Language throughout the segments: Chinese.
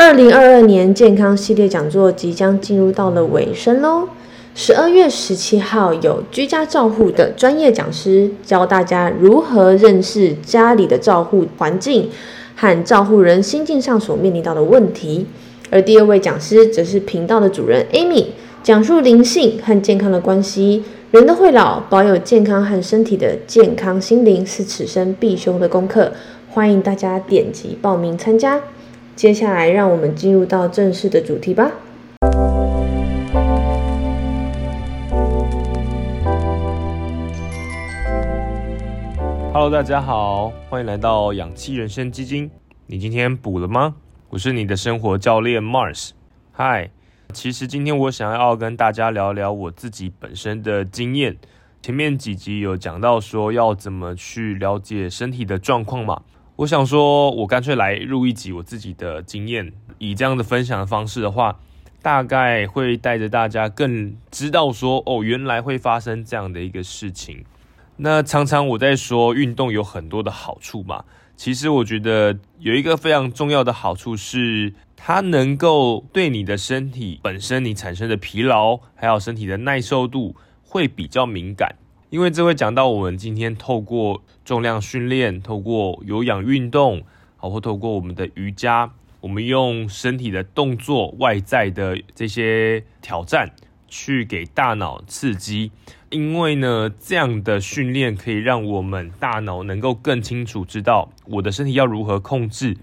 二零二二年健康系列讲座即将进入到了尾声喽。十二月十七号有居家照护的专业讲师教大家如何认识家里的照护环境和照护人心境上所面临到的问题。而第二位讲师则是频道的主人 Amy，讲述灵性和健康的关系。人都会老，保有健康和身体的健康心灵是此生必修的功课。欢迎大家点击报名参加。接下来，让我们进入到正式的主题吧。Hello，大家好，欢迎来到氧气人生基金。你今天补了吗？我是你的生活教练 Mars。嗨。其实今天我想要跟大家聊聊我自己本身的经验。前面几集有讲到说要怎么去了解身体的状况嘛，我想说我干脆来录一集我自己的经验，以这样的分享的方式的话，大概会带着大家更知道说哦，原来会发生这样的一个事情。那常常我在说运动有很多的好处嘛，其实我觉得有一个非常重要的好处是。它能够对你的身体本身你产生的疲劳，还有身体的耐受度会比较敏感，因为这会讲到我们今天透过重量训练，透过有氧运动，好或透过我们的瑜伽，我们用身体的动作外在的这些挑战去给大脑刺激，因为呢这样的训练可以让我们大脑能够更清楚知道我的身体要如何控制。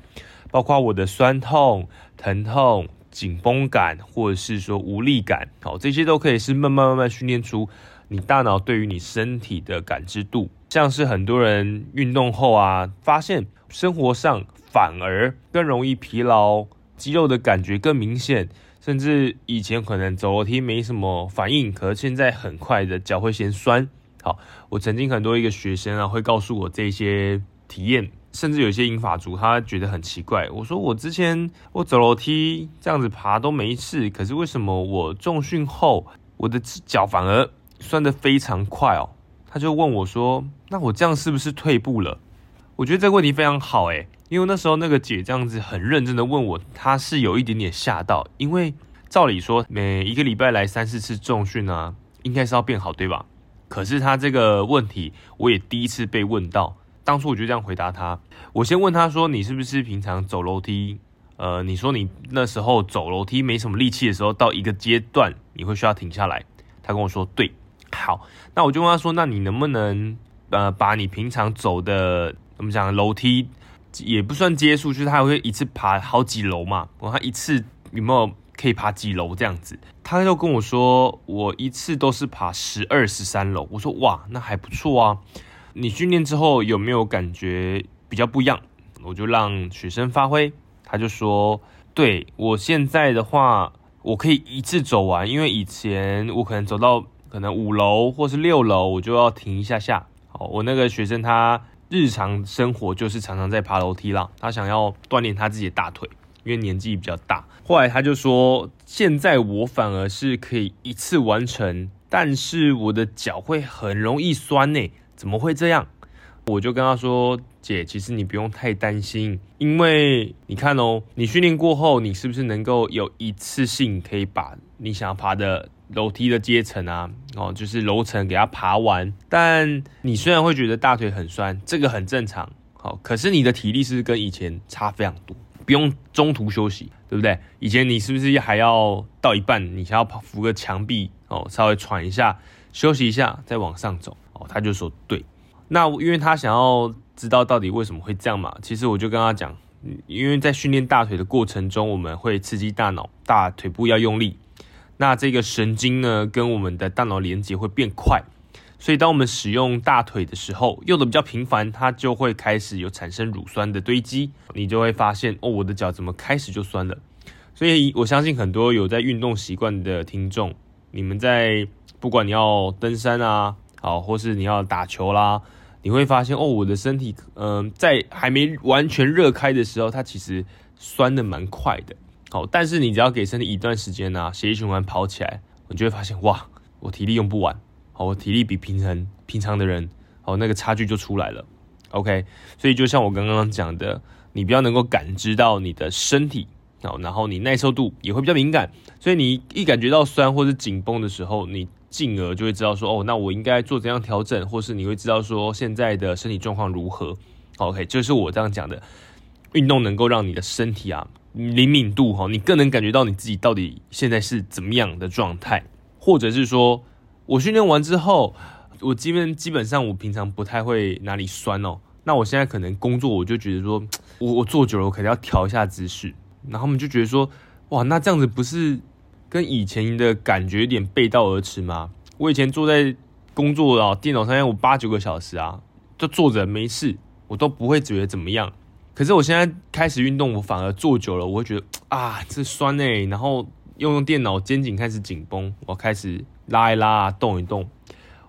包括我的酸痛、疼痛、紧绷感，或者是说无力感，好，这些都可以是慢慢慢慢训练出你大脑对于你身体的感知度。像是很多人运动后啊，发现生活上反而更容易疲劳，肌肉的感觉更明显，甚至以前可能走楼梯没什么反应，可是现在很快的脚会先酸。好，我曾经很多一个学生啊，会告诉我这些体验。甚至有些英法族，他觉得很奇怪。我说我之前我走楼梯这样子爬都没事，可是为什么我重训后我的脚反而算的非常快哦？他就问我说：“那我这样是不是退步了？”我觉得这个问题非常好诶，因为那时候那个姐这样子很认真的问我，她是有一点点吓到，因为照理说每一个礼拜来三四次重训啊，应该是要变好对吧？可是他这个问题我也第一次被问到。当初我就这样回答他，我先问他说：“你是不是平常走楼梯？呃，你说你那时候走楼梯没什么力气的时候，到一个阶段你会需要停下来。”他跟我说：“对，好。”那我就问他说：“那你能不能呃，把你平常走的怎么讲楼梯也不算阶数，就是他会一次爬好几楼嘛？我他一次有没有可以爬几楼这样子？”他就跟我说：“我一次都是爬十二十三楼。”我说：“哇，那还不错啊。”你训练之后有没有感觉比较不一样？我就让学生发挥，他就说：“对我现在的话，我可以一次走完，因为以前我可能走到可能五楼或是六楼，我就要停一下下。好，我那个学生他日常生活就是常常在爬楼梯啦，他想要锻炼他自己的大腿，因为年纪比较大。后来他就说，现在我反而是可以一次完成，但是我的脚会很容易酸呢。”怎么会这样？我就跟他说：“姐，其实你不用太担心，因为你看哦，你训练过后，你是不是能够有一次性可以把你想要爬的楼梯的阶层啊，哦，就是楼层给它爬完？但你虽然会觉得大腿很酸，这个很正常，好，可是你的体力是跟以前差非常多，不用中途休息，对不对？以前你是不是还要到一半，你想要扶个墙壁哦，稍微喘一下，休息一下，再往上走？”哦，他就说对，那因为他想要知道到底为什么会这样嘛，其实我就跟他讲，因为在训练大腿的过程中，我们会刺激大脑，大腿部要用力，那这个神经呢跟我们的大脑连接会变快，所以当我们使用大腿的时候，用的比较频繁，它就会开始有产生乳酸的堆积，你就会发现哦，我的脚怎么开始就酸了，所以我相信很多有在运动习惯的听众，你们在不管你要登山啊。好，或是你要打球啦，你会发现哦，我的身体，嗯，在还没完全热开的时候，它其实酸的蛮快的。好，但是你只要给身体一段时间呢，血液循环跑起来，你就会发现哇，我体力用不完，好，我体力比平常平常的人，好，那个差距就出来了。OK，所以就像我刚刚讲的，你比较能够感知到你的身体，好，然后你耐受度也会比较敏感，所以你一感觉到酸或是紧绷的时候，你进而就会知道说，哦，那我应该做怎样调整，或是你会知道说现在的身体状况如何。OK，就是我这样讲的，运动能够让你的身体啊灵敏度哈，你更能感觉到你自己到底现在是怎么样的状态，或者是说我训练完之后，我基本基本上我平常不太会哪里酸哦，那我现在可能工作我就觉得说，我我坐久了我可能要调一下姿势，然后他们就觉得说，哇，那这样子不是跟以前的感觉有点背道而驰吗？我以前坐在工作啊电脑上面我八九个小时啊，就坐着没事。我都不会觉得怎么样，可是我现在开始运动，我反而坐久了，我会觉得啊，这酸哎，然后用用电脑，肩颈开始紧绷，我开始拉一拉，动一动，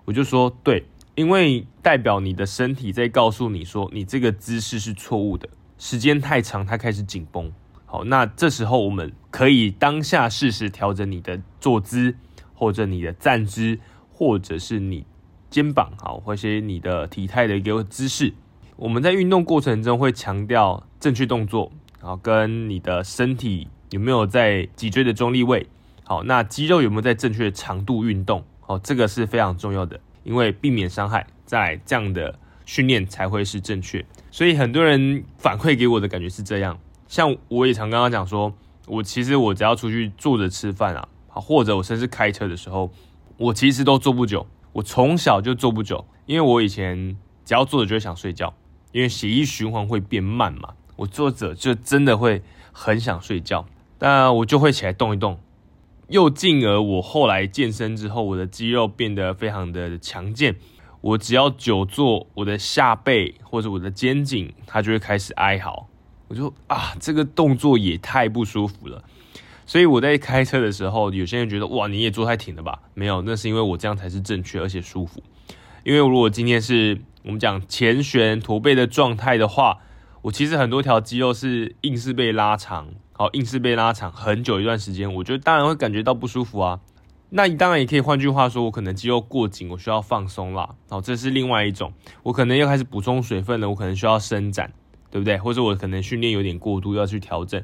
我就说对，因为代表你的身体在告诉你说，你这个姿势是错误的，时间太长，它开始紧绷。好，那这时候我们可以当下适时调整你的坐姿，或者你的站姿，或者是你肩膀好，或者你的体态的一个姿势。我们在运动过程中会强调正确动作，然后跟你的身体有没有在脊椎的中立位，好，那肌肉有没有在正确的长度运动，好，这个是非常重要的，因为避免伤害，在这样的训练才会是正确。所以很多人反馈给我的感觉是这样，像我也常刚刚讲说，我其实我只要出去坐着吃饭啊，好，或者我甚至开车的时候，我其实都坐不久，我从小就坐不久，因为我以前只要坐着就会想睡觉。因为血液循环会变慢嘛，我坐着就真的会很想睡觉，但我就会起来动一动，又进而我后来健身之后，我的肌肉变得非常的强健，我只要久坐，我的下背或者我的肩颈，它就会开始哀嚎，我就啊，这个动作也太不舒服了，所以我在开车的时候，有些人觉得哇，你也坐太挺了吧？没有，那是因为我这样才是正确而且舒服，因为如果今天是。我们讲前旋驼背的状态的话，我其实很多条肌肉是硬是被拉长，好，硬是被拉长很久一段时间，我觉得当然会感觉到不舒服啊。那你当然也可以换句话说，我可能肌肉过紧，我需要放松啦。好，这是另外一种，我可能又开始补充水分了，我可能需要伸展，对不对？或者我可能训练有点过度，要去调整。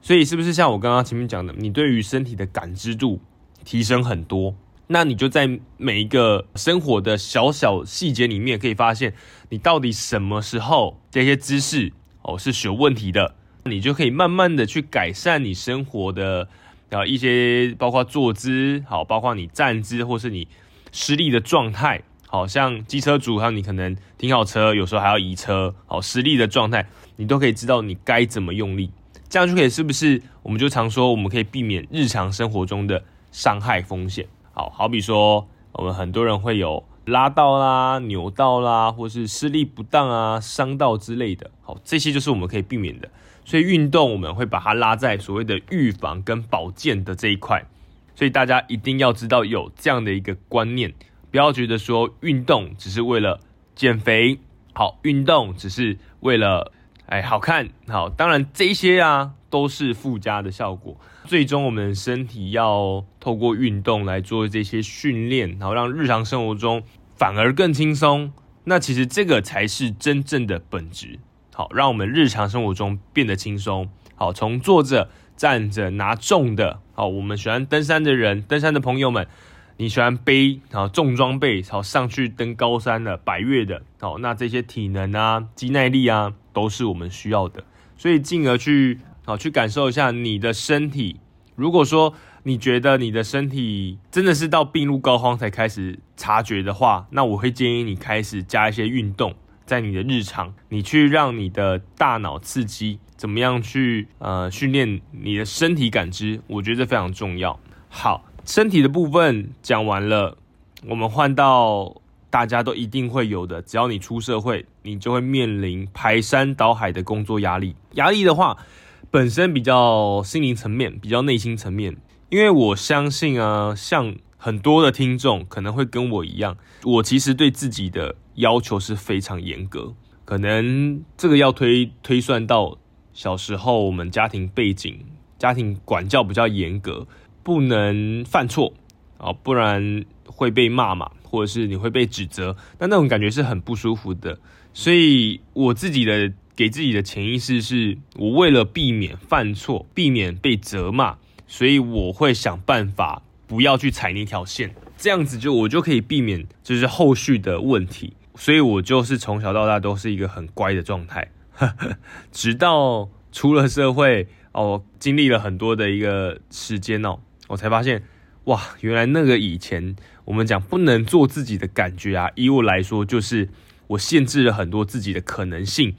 所以是不是像我刚刚前面讲的，你对于身体的感知度提升很多？那你就在每一个生活的小小细节里面，可以发现你到底什么时候这些姿势哦是有问题的，你就可以慢慢的去改善你生活的啊一些，包括坐姿好，包括你站姿或是你施力的状态，好像机车主，还有你可能停好车，有时候还要移车，好施力的状态，你都可以知道你该怎么用力，这样就可以是不是？我们就常说，我们可以避免日常生活中的伤害风险。好好比说，我们很多人会有拉到啦、扭到啦，或是施力不当啊、伤到之类的。好，这些就是我们可以避免的。所以运动我们会把它拉在所谓的预防跟保健的这一块。所以大家一定要知道有这样的一个观念，不要觉得说运动只是为了减肥，好，运动只是为了哎好看。好，当然这些啊都是附加的效果。最终，我们身体要透过运动来做这些训练，然后让日常生活中反而更轻松。那其实这个才是真正的本质。好，让我们日常生活中变得轻松。好，从坐着、站着、拿重的。好，我们喜欢登山的人，登山的朋友们，你喜欢背好重装备，好上去登高山的、百越的。好，那这些体能啊、肌耐力啊，都是我们需要的。所以，进而去。好，去感受一下你的身体。如果说你觉得你的身体真的是到病入膏肓才开始察觉的话，那我会建议你开始加一些运动在你的日常，你去让你的大脑刺激，怎么样去呃训练你的身体感知，我觉得非常重要。好，身体的部分讲完了，我们换到大家都一定会有的，只要你出社会，你就会面临排山倒海的工作压力。压力的话。本身比较心灵层面，比较内心层面，因为我相信啊，像很多的听众可能会跟我一样，我其实对自己的要求是非常严格，可能这个要推推算到小时候我们家庭背景，家庭管教比较严格，不能犯错啊，不然会被骂嘛，或者是你会被指责，那那种感觉是很不舒服的，所以我自己的给自己的潜意识是，我为了避免犯错，避免被责骂，所以我会想办法不要去踩那条线，这样子就我就可以避免就是后续的问题。所以我就是从小到大都是一个很乖的状态，直到出了社会哦，经历了很多的一个时间哦，我才发现哇，原来那个以前我们讲不能做自己的感觉啊，以我来说就是我限制了很多自己的可能性，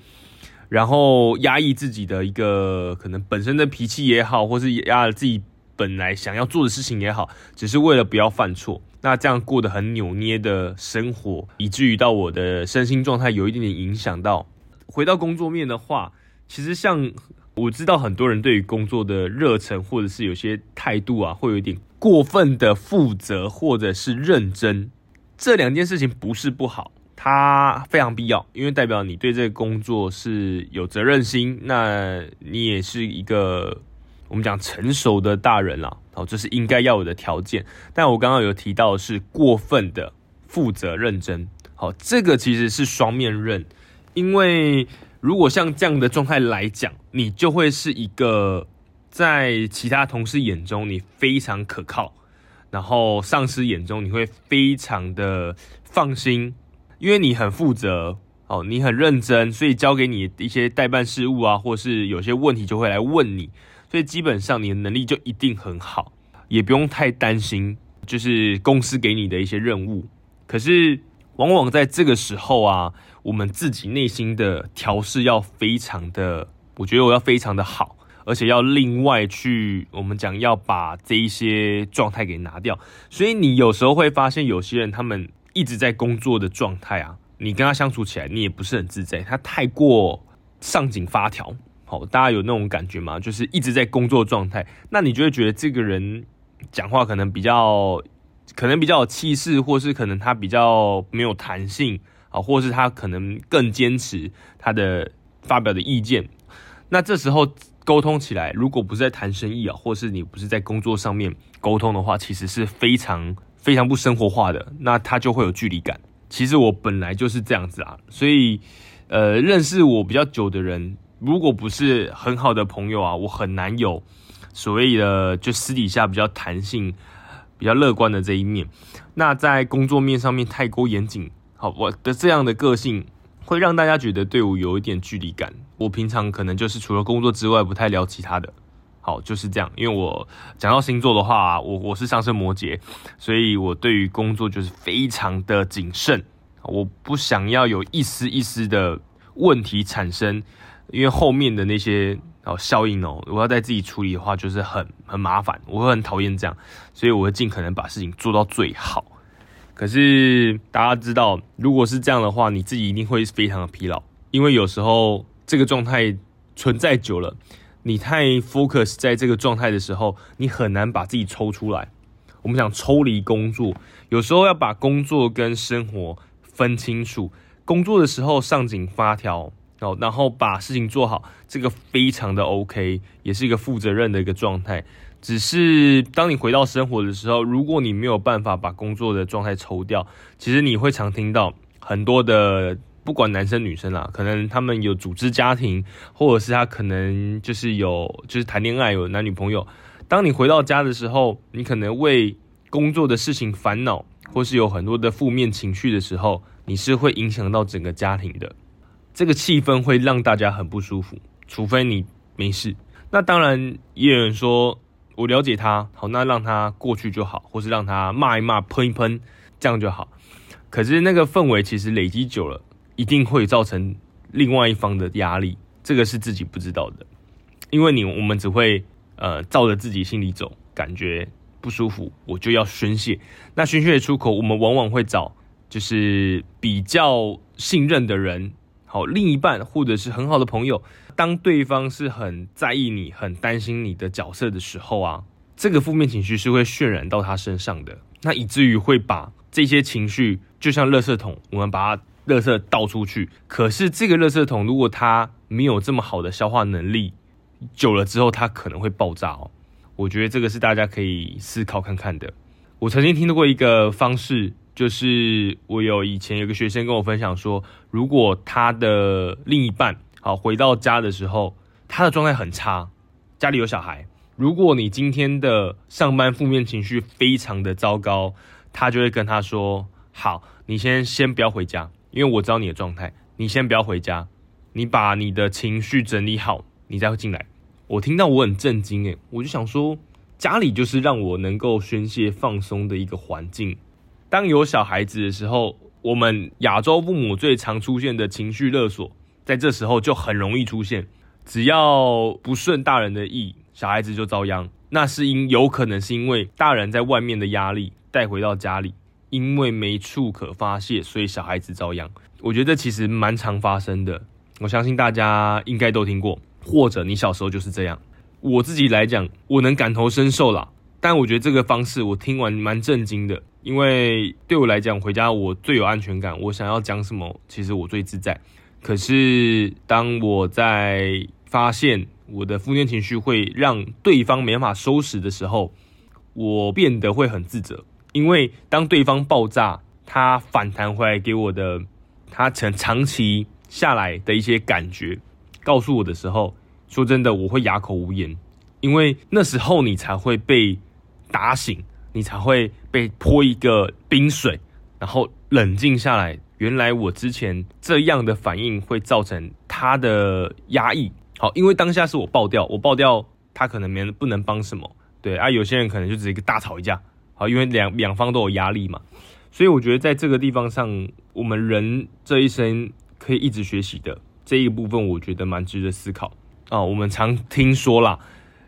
然后压抑自己的一个可能本身的脾气也好，或是压了自己本来想要做的事情也好，只是为了不要犯错。那这样过得很扭捏的生活，以至于到我的身心状态有一点点影响到。回到工作面的话，其实像我知道很多人对于工作的热忱，或者是有些态度啊，会有一点过分的负责或者是认真。这两件事情不是不好，它非常必要，因为代表你对这个工作是有责任心，那你也是一个。我们讲成熟的大人啦，好，这是应该要有的条件。但我刚刚有提到是过分的负责认真，好，这个其实是双面刃。因为如果像这样的状态来讲，你就会是一个在其他同事眼中你非常可靠，然后上司眼中你会非常的放心，因为你很负责，哦，你很认真，所以交给你一些代办事务啊，或是有些问题就会来问你。所以基本上你的能力就一定很好，也不用太担心，就是公司给你的一些任务。可是往往在这个时候啊，我们自己内心的调试要非常的，我觉得我要非常的好，而且要另外去我们讲要把这一些状态给拿掉。所以你有时候会发现有些人他们一直在工作的状态啊，你跟他相处起来你也不是很自在，他太过上紧发条。好，大家有那种感觉吗？就是一直在工作状态，那你就会觉得这个人讲话可能比较，可能比较有气势，或是可能他比较没有弹性，啊，或是他可能更坚持他的发表的意见。那这时候沟通起来，如果不是在谈生意啊，或是你不是在工作上面沟通的话，其实是非常非常不生活化的，那他就会有距离感。其实我本来就是这样子啊，所以呃，认识我比较久的人。如果不是很好的朋友啊，我很难有所谓的就私底下比较弹性、比较乐观的这一面。那在工作面上面太过严谨，好，我的这样的个性会让大家觉得对我有一点距离感。我平常可能就是除了工作之外不太聊其他的，好就是这样。因为我讲到星座的话，我我是上升摩羯，所以我对于工作就是非常的谨慎，我不想要有一丝一丝的问题产生。因为后面的那些哦效应哦，我要在自己处理的话，就是很很麻烦，我会很讨厌这样，所以我会尽可能把事情做到最好。可是大家知道，如果是这样的话，你自己一定会非常的疲劳，因为有时候这个状态存在久了，你太 focus 在这个状态的时候，你很难把自己抽出来。我们想抽离工作，有时候要把工作跟生活分清楚，工作的时候上紧发条。哦，然后把事情做好，这个非常的 OK，也是一个负责任的一个状态。只是当你回到生活的时候，如果你没有办法把工作的状态抽掉，其实你会常听到很多的，不管男生女生啦，可能他们有组织家庭，或者是他可能就是有就是谈恋爱有男女朋友。当你回到家的时候，你可能为工作的事情烦恼，或是有很多的负面情绪的时候，你是会影响到整个家庭的。这个气氛会让大家很不舒服，除非你没事。那当然也有人说，我了解他，好，那让他过去就好，或是让他骂一骂、喷一喷，这样就好。可是那个氛围其实累积久了，一定会造成另外一方的压力，这个是自己不知道的。因为你我们只会呃照着自己心里走，感觉不舒服，我就要宣泄。那宣泄的出口，我们往往会找就是比较信任的人。好，另一半或者是很好的朋友，当对方是很在意你、很担心你的角色的时候啊，这个负面情绪是会渲染到他身上的，那以至于会把这些情绪就像垃圾桶，我们把它垃圾倒出去。可是这个垃圾桶如果它没有这么好的消化能力，久了之后它可能会爆炸哦。我觉得这个是大家可以思考看看的。我曾经听到过一个方式。就是我有以前有个学生跟我分享说，如果他的另一半好回到家的时候，他的状态很差，家里有小孩。如果你今天的上班负面情绪非常的糟糕，他就会跟他说：“好，你先先不要回家，因为我知道你的状态，你先不要回家，你把你的情绪整理好，你再会进来。”我听到我很震惊，诶，我就想说，家里就是让我能够宣泄放松的一个环境。当有小孩子的时候，我们亚洲父母最常出现的情绪勒索，在这时候就很容易出现，只要不顺大人的意。小孩子就遭殃，那是因有可能是因为大人在外面的压力带回到家里，因为没处可发泄，所以小孩子遭殃。我觉得这其实蛮常发生的，我相信大家应该都听过，或者你小时候就是这样。我自己来讲，我能感同身受啦。但我觉得这个方式我听完蛮震惊的，因为对我来讲，回家我最有安全感，我想要讲什么，其实我最自在。可是当我在发现。我的负面情绪会让对方没法收拾的时候，我变得会很自责，因为当对方爆炸，他反弹回来给我的，他长长期下来的一些感觉，告诉我的时候，说真的，我会哑口无言，因为那时候你才会被打醒，你才会被泼一个冰水，然后冷静下来，原来我之前这样的反应会造成他的压抑。好，因为当下是我爆掉，我爆掉，他可能没不能帮什么，对啊，有些人可能就只是一个大吵一架，好，因为两两方都有压力嘛，所以我觉得在这个地方上，我们人这一生可以一直学习的这一部分，我觉得蛮值得思考啊。我们常听说啦，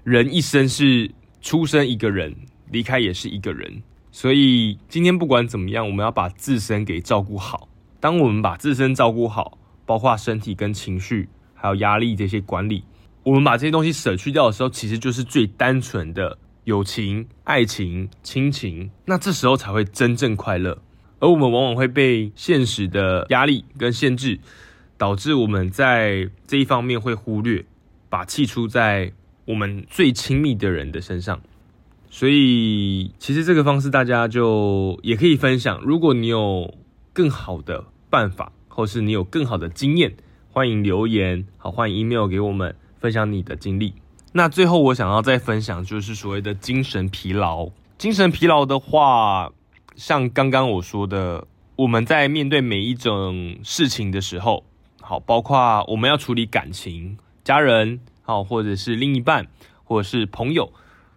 人一生是出生一个人，离开也是一个人，所以今天不管怎么样，我们要把自身给照顾好。当我们把自身照顾好，包括身体跟情绪。还有压力这些管理，我们把这些东西舍去掉的时候，其实就是最单纯的友情、爱情、亲情。那这时候才会真正快乐。而我们往往会被现实的压力跟限制，导致我们在这一方面会忽略，把气出在我们最亲密的人的身上。所以，其实这个方式大家就也可以分享。如果你有更好的办法，或是你有更好的经验。欢迎留言，好，欢迎 email 给我们分享你的经历。那最后我想要再分享，就是所谓的精神疲劳。精神疲劳的话，像刚刚我说的，我们在面对每一种事情的时候，好，包括我们要处理感情、家人，好，或者是另一半，或者是朋友，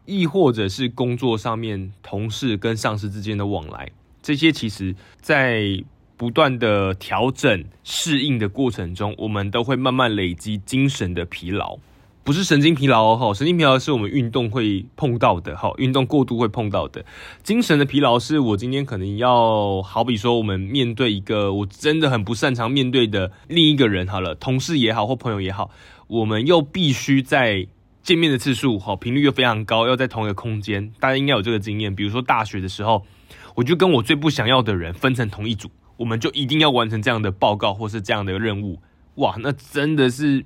亦或者是工作上面同事跟上司之间的往来，这些其实，在不断的调整适应的过程中，我们都会慢慢累积精神的疲劳，不是神经疲劳哦，神经疲劳是我们运动会碰到的，哈，运动过度会碰到的。精神的疲劳是我今天可能要，好比说我们面对一个我真的很不擅长面对的另一个人，好了，同事也好或朋友也好，我们又必须在见面的次数，好频率又非常高，要在同一个空间，大家应该有这个经验，比如说大学的时候，我就跟我最不想要的人分成同一组。我们就一定要完成这样的报告或是这样的任务，哇，那真的是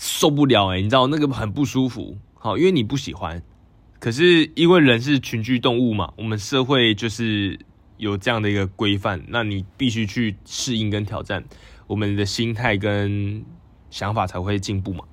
受不了哎！你知道那个很不舒服，好，因为你不喜欢，可是因为人是群居动物嘛，我们社会就是有这样的一个规范，那你必须去适应跟挑战，我们的心态跟想法才会进步嘛。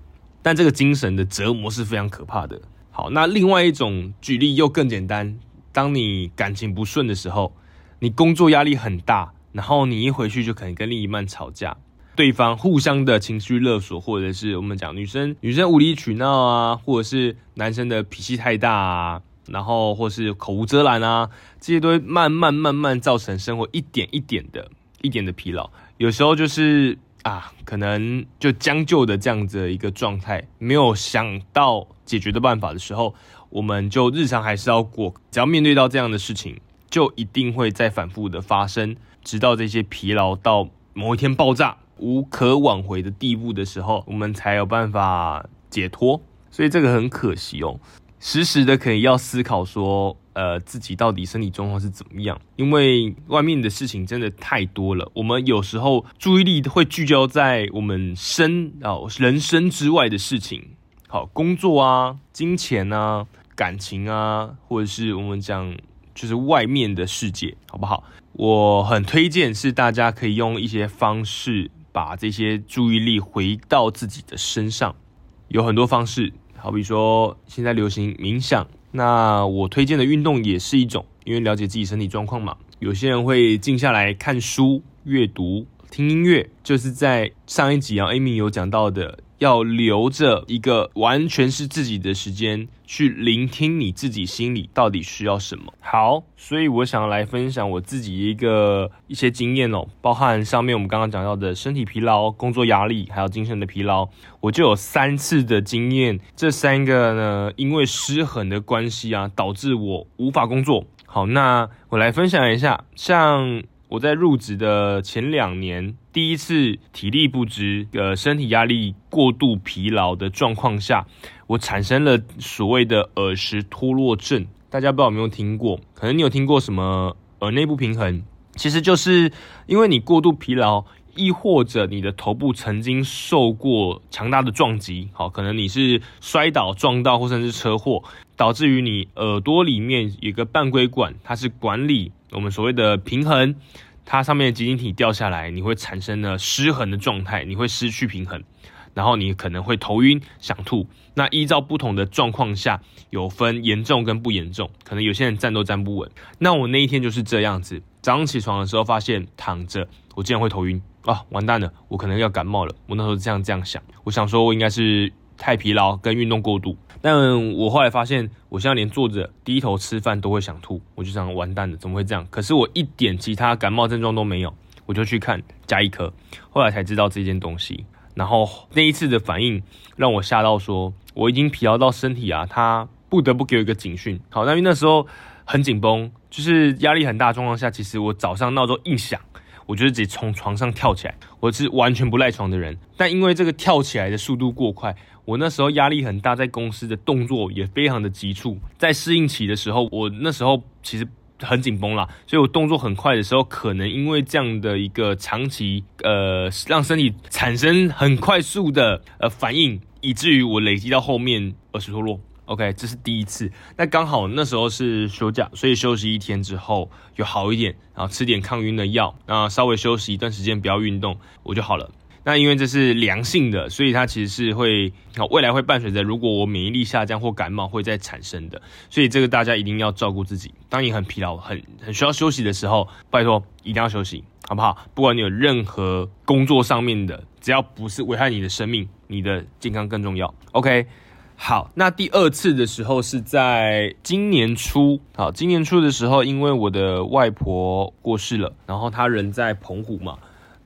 但这个精神的折磨是非常可怕的。好，那另外一种举例又更简单，当你感情不顺的时候，你工作压力很大。然后你一回去就可能跟另一半吵架，对方互相的情绪勒索，或者是我们讲女生女生无理取闹啊，或者是男生的脾气太大啊，然后或是口无遮拦啊，这些都会慢慢慢慢造成生活一点一点的一点的疲劳。有时候就是啊，可能就将就的这样子的一个状态，没有想到解决的办法的时候，我们就日常还是要过，只要面对到这样的事情，就一定会再反复的发生。直到这些疲劳到某一天爆炸无可挽回的地步的时候，我们才有办法解脱。所以这个很可惜哦，时时的可以要思考说，呃，自己到底身体状况是怎么样？因为外面的事情真的太多了，我们有时候注意力会聚焦在我们生哦人生之外的事情，好，工作啊、金钱啊、感情啊，或者是我们讲就是外面的世界，好不好？我很推荐是大家可以用一些方式把这些注意力回到自己的身上。有很多方式，好比说现在流行冥想，那我推荐的运动也是一种，因为了解自己身体状况嘛。有些人会静下来看书、阅读、听音乐，就是在上一集啊，Amy 有讲到的。要留着一个完全是自己的时间去聆听你自己心里到底需要什么。好，所以我想来分享我自己一个一些经验哦，包含上面我们刚刚讲到的身体疲劳、工作压力，还有精神的疲劳，我就有三次的经验。这三个呢，因为失衡的关系啊，导致我无法工作。好，那我来分享一下，像。我在入职的前两年，第一次体力不支、呃身体压力过度疲劳的状况下，我产生了所谓的耳石脱落症。大家不知道有没有听过？可能你有听过什么耳内不平衡？其实就是因为你过度疲劳，亦或者你的头部曾经受过强大的撞击，好，可能你是摔倒撞到，或甚至车祸，导致于你耳朵里面有个半规管，它是管理。我们所谓的平衡，它上面的结晶体掉下来，你会产生了失衡的状态，你会失去平衡，然后你可能会头晕、想吐。那依照不同的状况下，有分严重跟不严重，可能有些人站都站不稳。那我那一天就是这样子，早上起床的时候发现躺着，我竟然会头晕啊，完蛋了，我可能要感冒了。我那时候这样这样想，我想说我应该是太疲劳跟运动过度。但我后来发现，我现在连坐着低头吃饭都会想吐，我就想完蛋了，怎么会这样？可是我一点其他感冒症状都没有，我就去看加一科，后来才知道这件东西。然后那一次的反应让我吓到，说我已经疲劳到身体啊，他不得不给我一个警讯。好，那因为那时候很紧绷，就是压力很大状况下，其实我早上闹钟一响，我就直接从床上跳起来，我是完全不赖床的人。但因为这个跳起来的速度过快。我那时候压力很大，在公司的动作也非常的急促，在适应期的时候，我那时候其实很紧绷啦，所以我动作很快的时候，可能因为这样的一个长期呃，让身体产生很快速的呃反应，以至于我累积到后面耳石脱落。OK，这是第一次。那刚好那时候是休假，所以休息一天之后就好一点，然后吃点抗晕的药，然后稍微休息一段时间，不要运动，我就好了。那因为这是良性的，所以它其实是会，未来会伴随着，如果我免疫力下降或感冒会再产生的，所以这个大家一定要照顾自己。当你很疲劳、很很需要休息的时候，拜托一定要休息，好不好？不管你有任何工作上面的，只要不是危害你的生命，你的健康更重要。OK，好，那第二次的时候是在今年初，好，今年初的时候，因为我的外婆过世了，然后她人在澎湖嘛。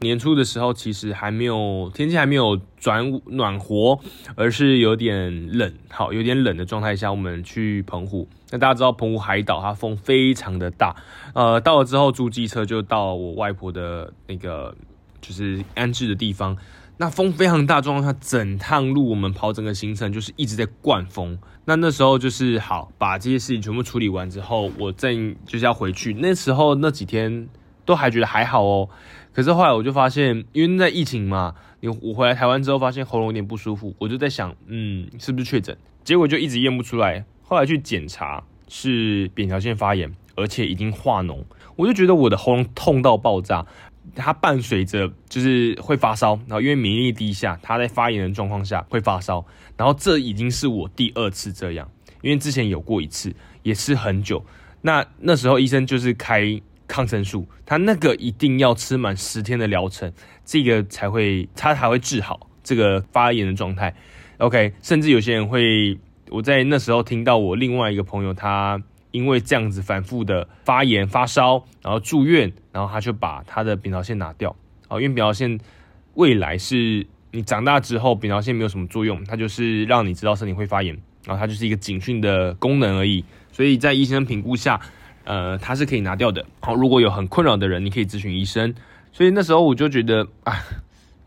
年初的时候，其实还没有天气还没有转暖和，而是有点冷，好，有点冷的状态下，我们去澎湖。那大家知道澎湖海岛，它风非常的大。呃，到了之后租机车就到我外婆的那个就是安置的地方。那风非常大状况下，整趟路我们跑整个行程就是一直在灌风。那那时候就是好把这些事情全部处理完之后，我正就是要回去。那时候那几天都还觉得还好哦。可是后来我就发现，因为在疫情嘛，你我回来台湾之后发现喉咙有点不舒服，我就在想，嗯，是不是确诊？结果就一直验不出来。后来去检查是扁桃腺发炎，而且已经化脓，我就觉得我的喉咙痛到爆炸。它伴随着就是会发烧，然后因为免疫力低下，它在发炎的状况下会发烧。然后这已经是我第二次这样，因为之前有过一次，也是很久。那那时候医生就是开。抗生素，他那个一定要吃满十天的疗程，这个才会他才会治好这个发炎的状态。OK，甚至有些人会，我在那时候听到我另外一个朋友，他因为这样子反复的发炎发烧，然后住院，然后他就把他的扁桃腺拿掉。好，因为扁桃腺未来是你长大之后，扁桃腺没有什么作用，它就是让你知道身体会发炎，然后它就是一个警讯的功能而已。所以在医生评估下。呃，它是可以拿掉的。好，如果有很困扰的人，你可以咨询医生。所以那时候我就觉得啊，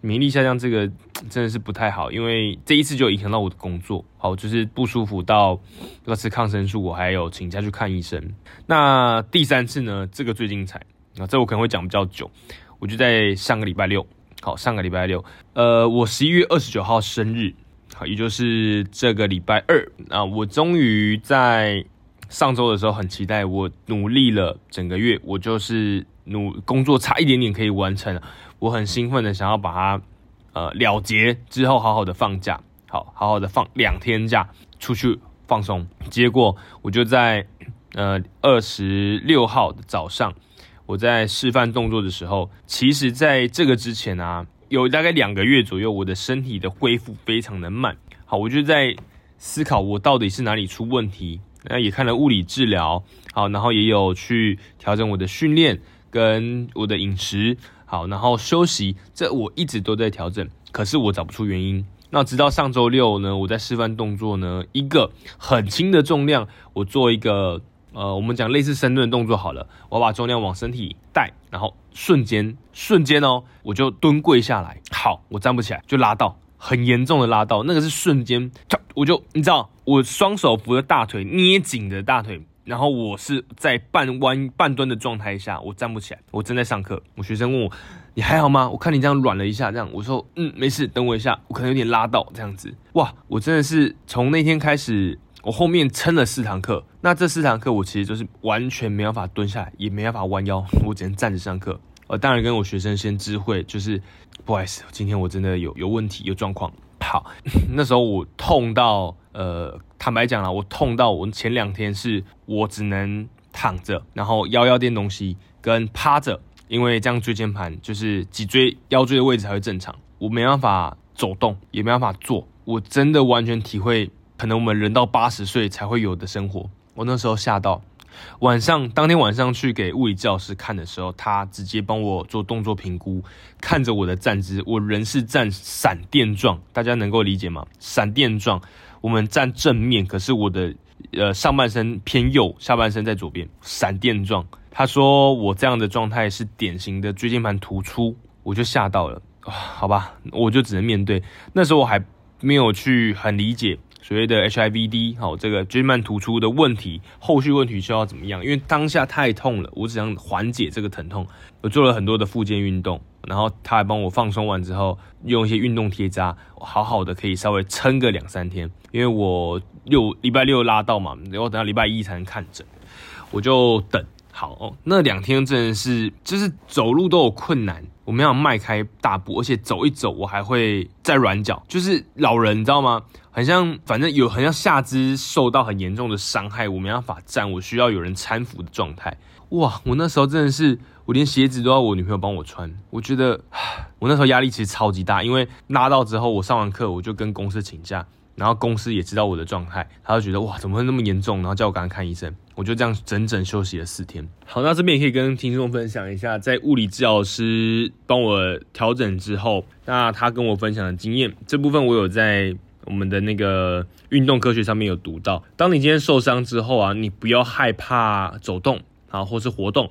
免疫力下降这个 真的是不太好，因为这一次就影响到我的工作。好，就是不舒服到要吃抗生素，我还有请假去看医生。那第三次呢，这个最精彩啊，这我可能会讲比较久。我就在上个礼拜六，好，上个礼拜六，呃，我十一月二十九号生日，好，也就是这个礼拜二啊，我终于在。上周的时候很期待，我努力了整个月，我就是努工作差一点点可以完成，我很兴奋的想要把它呃了结之后，好好的放假，好好好的放两天假出去放松。结果我就在呃二十六号的早上，我在示范动作的时候，其实在这个之前啊，有大概两个月左右，我的身体的恢复非常的慢。好，我就在思考我到底是哪里出问题。那也看了物理治疗，好，然后也有去调整我的训练跟我的饮食，好，然后休息，这我一直都在调整，可是我找不出原因。那直到上周六呢，我在示范动作呢，一个很轻的重量，我做一个呃，我们讲类似深蹲的动作好了，我把重量往身体带，然后瞬间瞬间哦，我就蹲跪下来，好，我站不起来，就拉到很严重的拉到，那个是瞬间，我就你知道。我双手扶着大腿，捏紧的大腿，然后我是在半弯半蹲的状态下，我站不起来。我正在上课，我学生问我：“你还好吗？”我看你这样软了一下，这样我说：“嗯，没事，等我一下，我可能有点拉到这样子。”哇，我真的是从那天开始，我后面撑了四堂课。那这四堂课我其实就是完全没办法蹲下来，也没办法弯腰，我只能站着上课。呃，当然跟我学生先知会，就是不好意思，今天我真的有有问题，有状况。好，那时候我痛到。呃，坦白讲了，我痛到我前两天是我只能躺着，然后腰腰垫东西跟趴着，因为这样椎间盘就是脊椎腰椎的位置才会正常，我没办法走动，也没办法坐，我真的完全体会可能我们人到八十岁才会有的生活。我那时候吓到，晚上当天晚上去给物理教师看的时候，他直接帮我做动作评估，看着我的站姿，我人是站闪电状，大家能够理解吗？闪电状。我们站正面，可是我的呃上半身偏右，下半身在左边，闪电状。他说我这样的状态是典型的椎间盘突出，我就吓到了。好吧，我就只能面对。那时候我还没有去很理解所谓的 HIVD 好这个椎间盘突出的问题，后续问题需要怎么样？因为当下太痛了，我只想缓解这个疼痛。我做了很多的复健运动。然后他还帮我放松完之后，用一些运动贴扎，好好的可以稍微撑个两三天。因为我六礼拜六拉到嘛，然后等到礼拜一才能看诊，我就等。好，那两天真的是就是走路都有困难，我没有迈开大步，而且走一走我还会再软脚，就是老人你知道吗？很像，反正有很像下肢受到很严重的伤害，我没办法站，我需要有人搀扶的状态。哇，我那时候真的是。我连鞋子都要我女朋友帮我穿，我觉得 我那时候压力其实超级大，因为拉到之后，我上完课我就跟公司请假，然后公司也知道我的状态，他就觉得哇怎么会那么严重，然后叫我赶快看医生，我就这样整整休息了四天。好，那这边也可以跟听众分享一下，在物理治疗师帮我调整之后，那他跟我分享的经验，这部分我有在我们的那个运动科学上面有读到，当你今天受伤之后啊，你不要害怕走动啊，或是活动。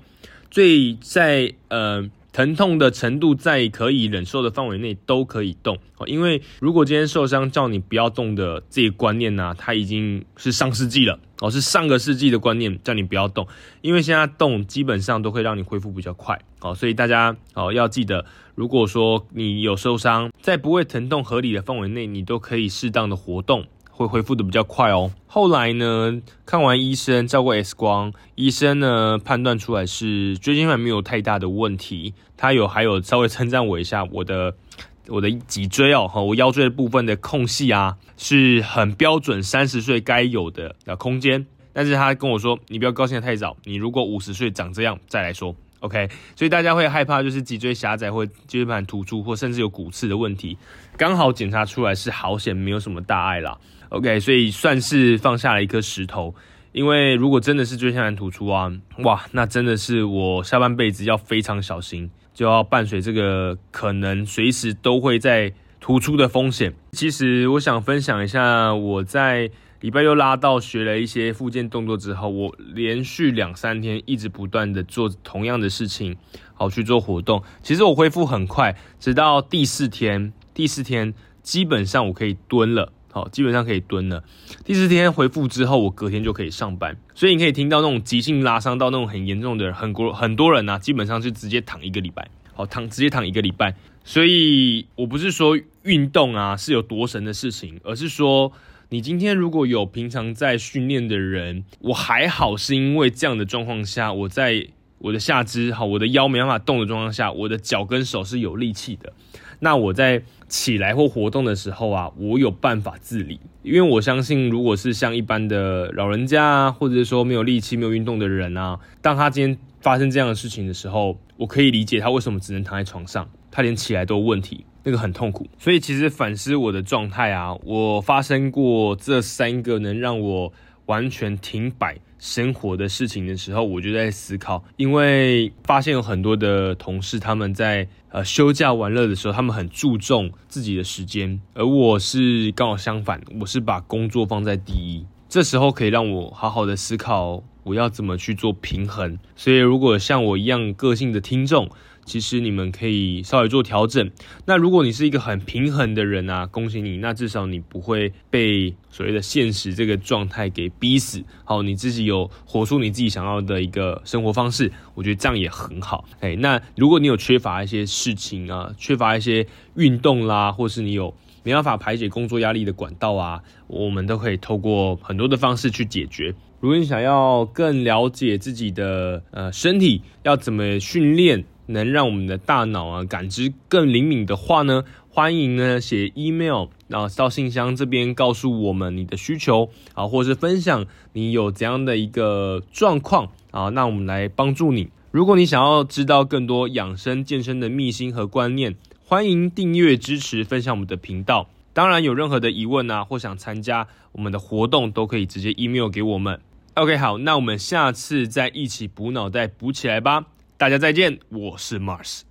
最在呃疼痛的程度在可以忍受的范围内都可以动。哦，因为如果今天受伤叫你不要动的这个观念呢，它已经是上世纪了。哦，是上个世纪的观念叫你不要动，因为现在动基本上都会让你恢复比较快。哦，所以大家哦要记得，如果说你有受伤，在不会疼痛合理的范围内，你都可以适当的活动。会恢复的比较快哦。后来呢，看完医生照过 X 光，医生呢判断出来是椎间盘没有太大的问题。他有还有稍微称赞我一下，我的我的脊椎哦，和我腰椎的部分的空隙啊，是很标准三十岁该有的的空间。但是他跟我说，你不要高兴的太早，你如果五十岁长这样再来说，OK。所以大家会害怕就是脊椎狭窄或椎间盘突出或甚至有骨刺的问题，刚好检查出来是好险，没有什么大碍啦。OK，所以算是放下了一颗石头，因为如果真的是椎间盘突出啊，哇，那真的是我下半辈子要非常小心，就要伴随这个可能随时都会在突出的风险。其实我想分享一下，我在礼拜六拉到学了一些复健动作之后，我连续两三天一直不断的做同样的事情，好去做活动。其实我恢复很快，直到第四天，第四天基本上我可以蹲了。好，基本上可以蹲了。第四天恢复之后，我隔天就可以上班。所以你可以听到那种急性拉伤到那种很严重的人，很多很多人呢，基本上就直接躺一个礼拜。好，躺直接躺一个礼拜。所以我不是说运动啊是有多神的事情，而是说你今天如果有平常在训练的人，我还好是因为这样的状况下，我在。我的下肢好，我的腰没办法动的状况下，我的脚跟手是有力气的。那我在起来或活动的时候啊，我有办法自理，因为我相信，如果是像一般的老人家啊，或者是说没有力气、没有运动的人啊，当他今天发生这样的事情的时候，我可以理解他为什么只能躺在床上，他连起来都有问题，那个很痛苦。所以其实反思我的状态啊，我发生过这三个能让我完全停摆生活的事情的时候，我就在思考，因为发现有很多的同事他们在呃休假玩乐的时候，他们很注重自己的时间，而我是刚好相反，我是把工作放在第一。这时候可以让我好好的思考我要怎么去做平衡。所以如果像我一样个性的听众，其实你们可以稍微做调整。那如果你是一个很平衡的人啊，恭喜你，那至少你不会被所谓的现实这个状态给逼死。好，你自己有活出你自己想要的一个生活方式，我觉得这样也很好。哎，那如果你有缺乏一些事情啊，缺乏一些运动啦，或是你有。没办法排解工作压力的管道啊，我们都可以透过很多的方式去解决。如果你想要更了解自己的呃身体，要怎么训练，能让我们的大脑啊感知更灵敏的话呢，欢迎呢写 email 啊到信箱这边告诉我们你的需求啊，或是分享你有怎样的一个状况啊，那我们来帮助你。如果你想要知道更多养生健身的秘辛和观念。欢迎订阅、支持、分享我们的频道。当然，有任何的疑问啊，或想参加我们的活动，都可以直接 email 给我们。OK，好，那我们下次再一起补脑袋补起来吧。大家再见，我是 Mars。